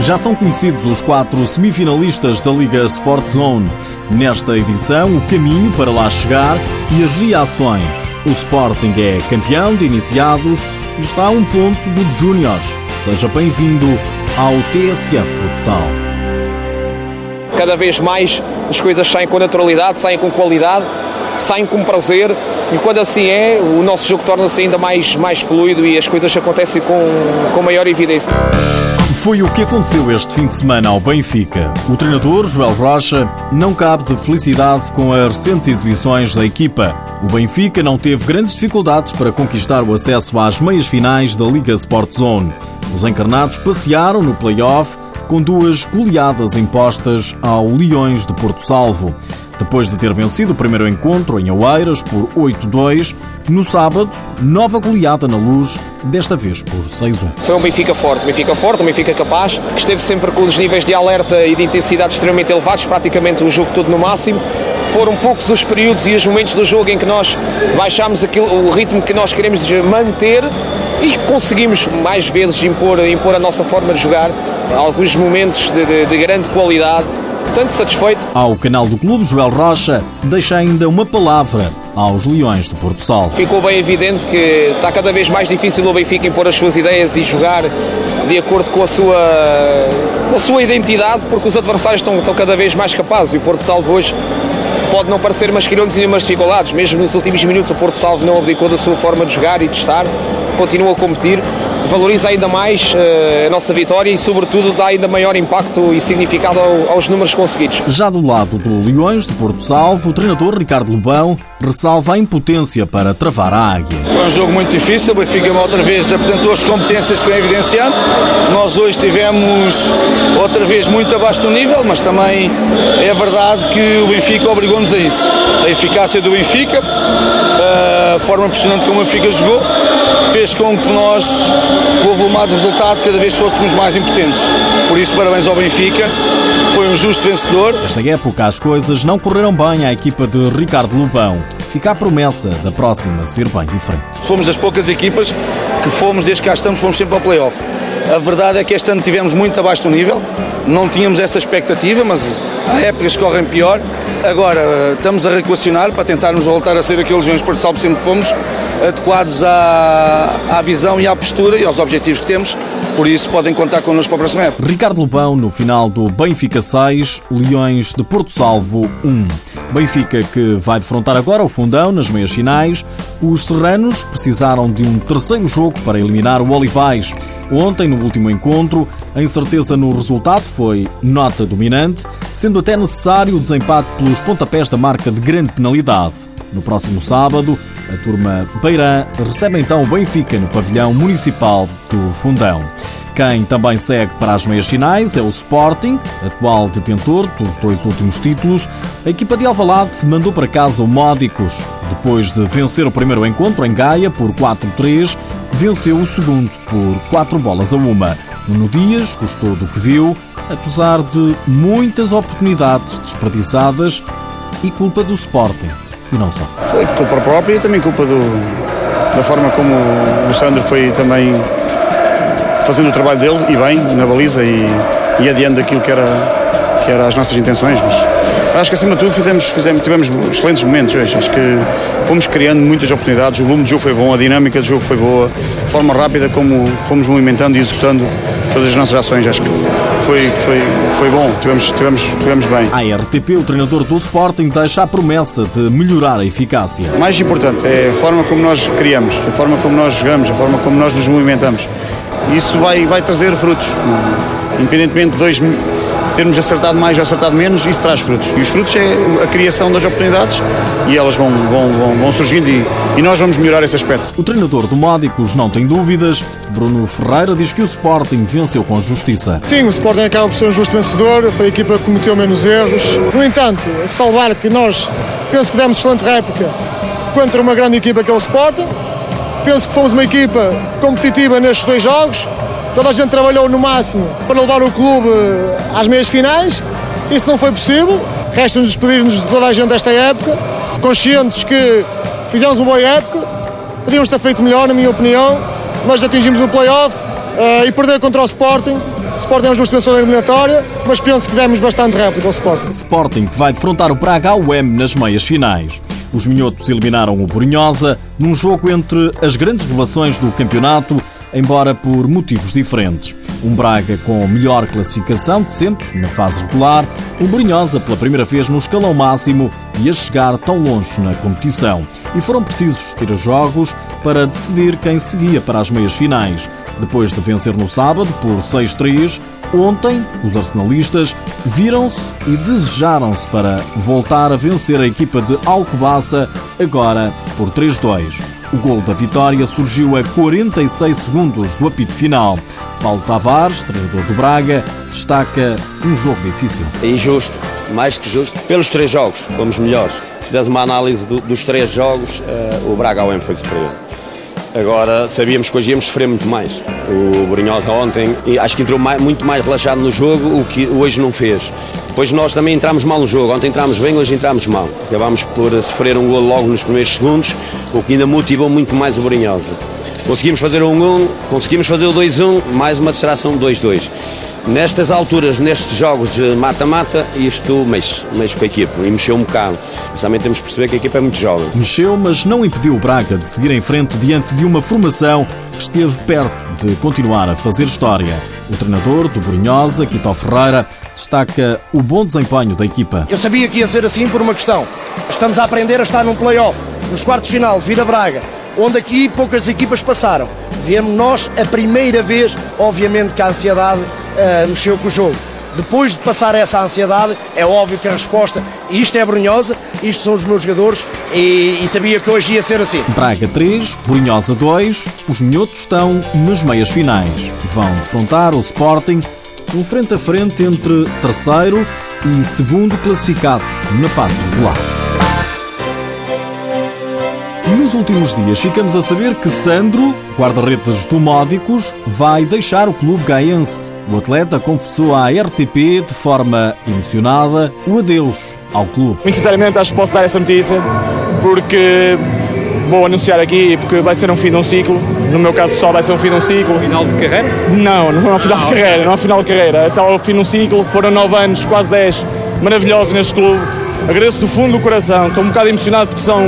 Já são conhecidos os quatro semifinalistas da Liga Sport Zone. Nesta edição, o caminho para lá chegar e as reações. O Sporting é campeão de iniciados e está a um ponto do de júniores. Seja bem-vindo ao TSF Futsal. Cada vez mais as coisas saem com naturalidade, saem com qualidade, saem com prazer e quando assim é, o nosso jogo torna-se ainda mais, mais fluido e as coisas acontecem com, com maior evidência. Foi o que aconteceu este fim de semana ao Benfica. O treinador, Joel Rocha, não cabe de felicidade com as recentes exibições da equipa. O Benfica não teve grandes dificuldades para conquistar o acesso às meias finais da Liga Sport Zone. Os encarnados passearam no play-off com duas goleadas impostas ao Leões de Porto Salvo. Depois de ter vencido o primeiro encontro em Oeiras por 8-2, no sábado, nova goleada na luz, desta vez por 6-1. Foi um Benfica forte, um Benfica forte, um Benfica capaz, que esteve sempre com os níveis de alerta e de intensidade extremamente elevados, praticamente o jogo todo no máximo. Foram poucos os períodos e os momentos do jogo em que nós baixámos aquilo, o ritmo que nós queremos manter e conseguimos mais vezes impor, impor a nossa forma de jogar, alguns momentos de, de, de grande qualidade portanto satisfeito. Ao canal do clube, Joel Rocha deixa ainda uma palavra aos Leões de Porto Sal. Ficou bem evidente que está cada vez mais difícil o Benfica impor as suas ideias e jogar de acordo com a sua, com a sua identidade, porque os adversários estão, estão cada vez mais capazes e o Porto Salvo hoje pode não parecer, mas criou-nos nenhumas dificuldades. Mesmo nos últimos minutos, o Porto Salvo não abdicou da sua forma de jogar e de estar, continua a competir valoriza ainda mais uh, a nossa vitória e, sobretudo, dá ainda maior impacto e significado ao, aos números conseguidos. Já do lado do Leões de Porto Salvo, o treinador Ricardo Lobão ressalva a impotência para travar a águia. Foi um jogo muito difícil, o Benfica outra vez apresentou as competências que vem evidenciando. Nós hoje tivemos outra vez muito abaixo do nível, mas também é verdade que o Benfica obrigou-nos a isso. A eficácia do Benfica, a forma impressionante como o Benfica jogou, fez com que nós, com o volumado resultado, cada vez fôssemos mais impotentes. Por isso, parabéns ao Benfica, foi um justo vencedor. Nesta época, as coisas não correram bem à equipa de Ricardo Lupão. Fica a promessa da próxima ser bem diferente. Fomos das poucas equipas que fomos, desde que cá estamos, fomos sempre ao playoff. A verdade é que este ano tivemos muito abaixo do nível, não tínhamos essa expectativa, mas há épocas que correm pior. Agora estamos a reequacionar para tentarmos voltar a ser aqueles Leões Porto Salvo sempre fomos, adequados à, à visão e à postura e aos objetivos que temos. Por isso podem contar connosco para a próxima época. Ricardo Lobão no final do Benfica 6, Leões de Porto Salvo 1. Benfica que vai defrontar agora o Fundão nas meias finais. Os serranos precisaram de um terceiro jogo para eliminar o Olivais. Ontem, no último encontro, a incerteza no resultado foi nota dominante, sendo até necessário o desempate pelos pontapés da marca de grande penalidade. No próximo sábado, a turma Beirã recebe então o Benfica no pavilhão municipal do Fundão. Quem também segue para as meias finais é o Sporting, atual detentor dos dois últimos títulos. A equipa de Alvalade mandou para casa o Módicos. Depois de vencer o primeiro encontro em Gaia por 4-3, venceu o segundo por 4 bolas a uma. Nuno Dias gostou do que viu, apesar de muitas oportunidades desperdiçadas e culpa do Sporting. E não só. Foi culpa própria e também culpa do, da forma como o Sandro foi também fazendo o trabalho dele e bem, na baliza e, e adiante daquilo que era, que era as nossas intenções. Mas acho que acima de tudo fizemos, fizemos, tivemos excelentes momentos hoje. Acho que fomos criando muitas oportunidades, o volume de jogo foi bom, a dinâmica do jogo foi boa, a forma rápida como fomos movimentando e executando todas as nossas ações. Acho que foi, foi, foi bom, tivemos, tivemos, tivemos bem. A RTP, o treinador do Sporting, deixa a promessa de melhorar a eficácia. O mais importante é a forma como nós criamos, a forma como nós jogamos, a forma como nós nos movimentamos isso vai, vai trazer frutos. Independentemente de dois, termos acertado mais ou acertado menos, isso traz frutos. E os frutos é a criação das oportunidades e elas vão, vão, vão, vão surgindo e, e, nós vamos melhorar esse aspecto. O treinador do Módicos não tem dúvidas. Bruno Ferreira diz que o Sporting venceu com justiça. Sim, o Sporting acaba por ser um justo vencedor, foi a equipa que cometeu menos erros. No entanto, salvar que nós penso que demos excelente réplica contra uma grande equipa que é o Sporting penso que fomos uma equipa competitiva nestes dois jogos. Toda a gente trabalhou no máximo para levar o clube às meias finais. Isso não foi possível. Resta-nos despedir-nos de toda a gente desta época, conscientes que fizemos uma boa época. Podíamos ter feito melhor, na minha opinião, mas atingimos o play-off uh, e perder contra o Sporting O Sporting é um justo vencedor da eliminatória, mas penso que demos bastante réplica ao Sporting. Sporting que vai defrontar o Braga ao M nas meias finais. Os minhotos eliminaram o Borinhosa num jogo entre as grandes revelações do campeonato, embora por motivos diferentes. Um Braga com melhor classificação de sempre na fase regular, um Borinhosa pela primeira vez no escalão máximo e a chegar tão longe na competição. E foram precisos ter jogos para decidir quem seguia para as meias finais. Depois de vencer no sábado por 6-3, ontem os arsenalistas viram-se e desejaram-se para voltar a vencer a equipa de Alcobaça, agora por 3-2. O gol da vitória surgiu a 46 segundos do apito final. Paulo Tavares, treinador do Braga, destaca um jogo difícil. É injusto, mais que justo, pelos três jogos, fomos melhores. Se fizeres uma análise do, dos três jogos, uh, o Braga ao M foi superior. Agora sabíamos que hoje íamos sofrer muito mais. O Brunhosa ontem, acho que entrou mais, muito mais relaxado no jogo, o que hoje não fez. Depois nós também entramos mal no jogo. Ontem entramos bem, hoje entramos mal. Acabámos por sofrer um gol logo nos primeiros segundos, o que ainda motivou muito mais o Brunhosa. Conseguimos fazer o 1-1, conseguimos fazer o 2-1, mais uma distração 2-2. Nestas alturas, nestes jogos de mata-mata, isto mexe, mexe com a equipe e mexeu um bocado. Mas também temos que perceber que a equipe é muito jovem. Mexeu, mas não impediu o Braga de seguir em frente diante de uma formação que esteve perto de continuar a fazer história. O treinador do Borinhosa, Quito Ferreira, destaca o bom desempenho da equipa. Eu sabia que ia ser assim por uma questão. Estamos a aprender a estar num play-off, nos quartos de final, Vida Braga onde aqui poucas equipas passaram. Viemos nós a primeira vez, obviamente que a ansiedade uh, mexeu com o jogo. Depois de passar essa ansiedade, é óbvio que a resposta, isto é Brunhosa, isto são os meus jogadores e, e sabia que hoje ia ser assim. Braga 3, Brunhosa 2, os minhotos estão nas meias finais. Vão defrontar o Sporting um frente a frente entre terceiro e segundo classificados na fase regular. Nos últimos dias ficamos a saber que Sandro, guarda-redes do Módicos, vai deixar o clube gaense. O atleta confessou à RTP de forma emocionada o adeus ao clube. Muito sinceramente acho que posso dar essa notícia porque vou anunciar aqui porque vai ser um fim de um ciclo. No meu caso pessoal vai ser um fim de um ciclo. Final de carreira? Não, não é um final de carreira, não é um final de carreira. É só o fim de um ciclo. Foram nove anos, quase dez, maravilhosos neste clube. Agradeço do fundo do coração. Estou um bocado emocionado porque são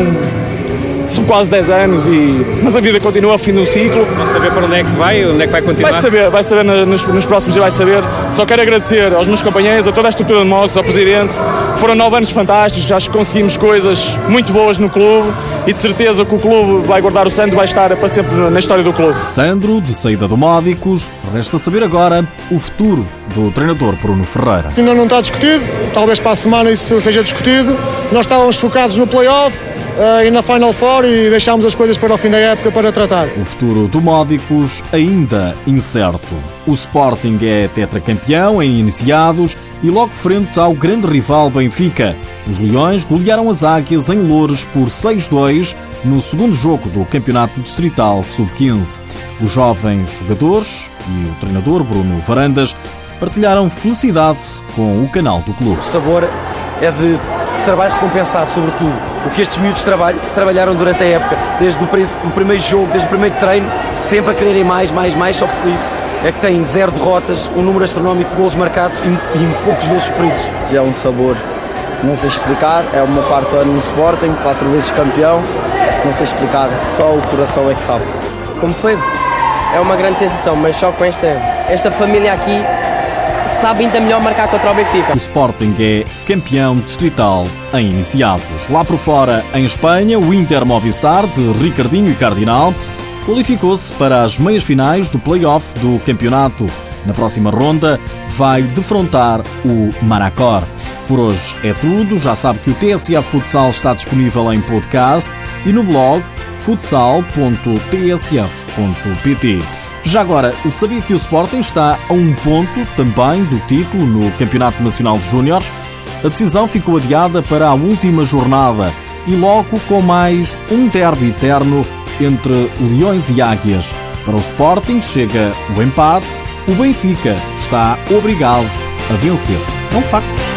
são quase 10 anos, e, mas a vida continua ao fim do ciclo. Vai saber para onde é que vai, onde é que vai continuar? Vai saber, vai saber nos, nos próximos dias, vai saber. Só quero agradecer aos meus companheiros, a toda a estrutura de Mogos, ao Presidente. Foram 9 anos fantásticos, acho que conseguimos coisas muito boas no clube e de certeza que o clube vai guardar o Sandro, vai estar para sempre na história do clube. Sandro, de saída do Módicos, resta saber agora o futuro do treinador Bruno Ferreira. Ainda não está discutido, talvez para a semana isso seja discutido. Nós estávamos focados no play-off, uh, e na Final Four e deixámos as coisas para o fim da época para tratar. O futuro do Módicos ainda incerto. O Sporting é tetracampeão em iniciados e logo frente ao grande rival Benfica. Os Leões golearam as Águias em Loures por 6-2 no segundo jogo do Campeonato Distrital Sub-15. Os jovens jogadores e o treinador Bruno Varandas partilharam felicidade com o canal do clube. O sabor é de trabalho recompensado, sobretudo. O que estes miúdos trabalharam durante a época, desde o, primeiro jogo, desde o primeiro treino, sempre a quererem mais, mais, mais, só por isso é que têm zero derrotas, um número astronómico de golos marcados e, e poucos golos sofridos. É um sabor, não sei explicar, é uma parte ano no Sporting, quatro vezes campeão, não sei explicar, só o coração é que sabe. Como foi? É uma grande sensação, mas só com esta, esta família aqui sabe ainda melhor marcar contra o Benfica. O Sporting é campeão distrital em iniciados. Lá por fora, em Espanha, o Inter Movistar, de Ricardinho e Cardinal, qualificou-se para as meias finais do play-off do campeonato. Na próxima ronda, vai defrontar o Maracor. Por hoje é tudo. Já sabe que o TSF Futsal está disponível em podcast e no blog futsal.tsf.pt. Já agora, sabia que o Sporting está a um ponto também do título no Campeonato Nacional de Júniores? A decisão ficou adiada para a última jornada e logo com mais um derby eterno entre Leões e Águias. Para o Sporting chega o empate, o Benfica está obrigado a vencer. É um facto.